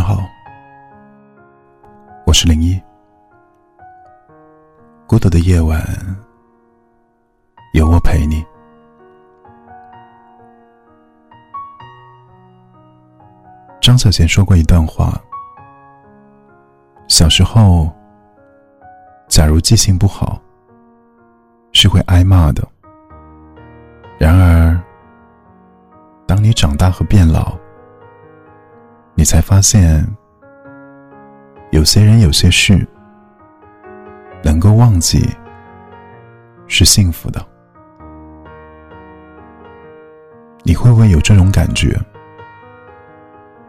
你好，我是零一。孤独的夜晚，有我陪你。张小娴说过一段话：小时候，假如记性不好，是会挨骂的。然而，当你长大和变老，你才发现，有些人、有些事，能够忘记，是幸福的。你会不会有这种感觉？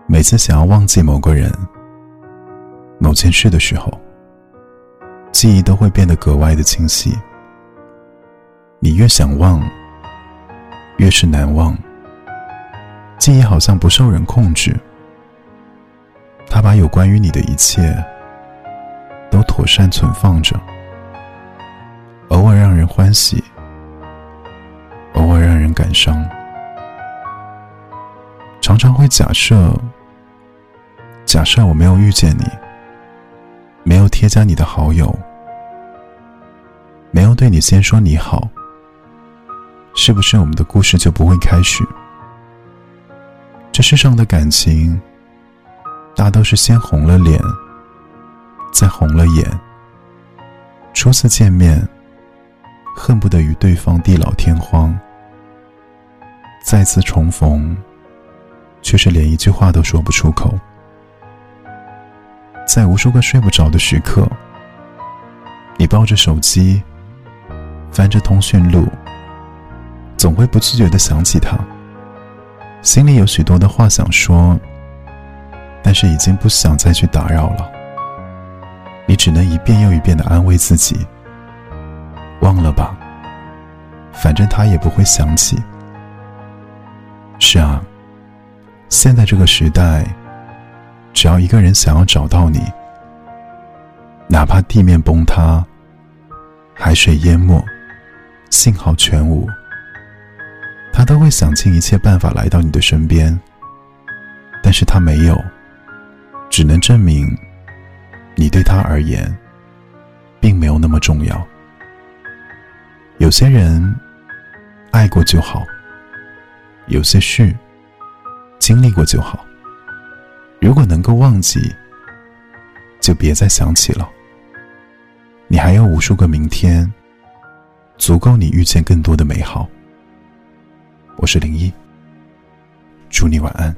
每次想要忘记某个人、某件事的时候，记忆都会变得格外的清晰。你越想忘，越是难忘。记忆好像不受人控制，把有关于你的一切都妥善存放着，偶尔让人欢喜，偶尔让人感伤，常常会假设，假设我没有遇见你，没有添加你的好友，没有对你先说你好。是不是我们的故事就不会开始？这世上的感情，大都是先红了脸，再红了眼。初次见面，恨不得与对方地老天荒；再次重逢，却是连一句话都说不出口。在无数个睡不着的时刻，你抱着手机，翻着通讯录。总会不自觉的想起他，心里有许多的话想说，但是已经不想再去打扰了。你只能一遍又一遍的安慰自己：忘了吧，反正他也不会想起。是啊，现在这个时代，只要一个人想要找到你，哪怕地面崩塌，海水淹没，信号全无。他都会想尽一切办法来到你的身边，但是他没有，只能证明，你对他而言，并没有那么重要。有些人，爱过就好；有些事，经历过就好。如果能够忘记，就别再想起了。你还有无数个明天，足够你遇见更多的美好。我是零一，祝你晚安。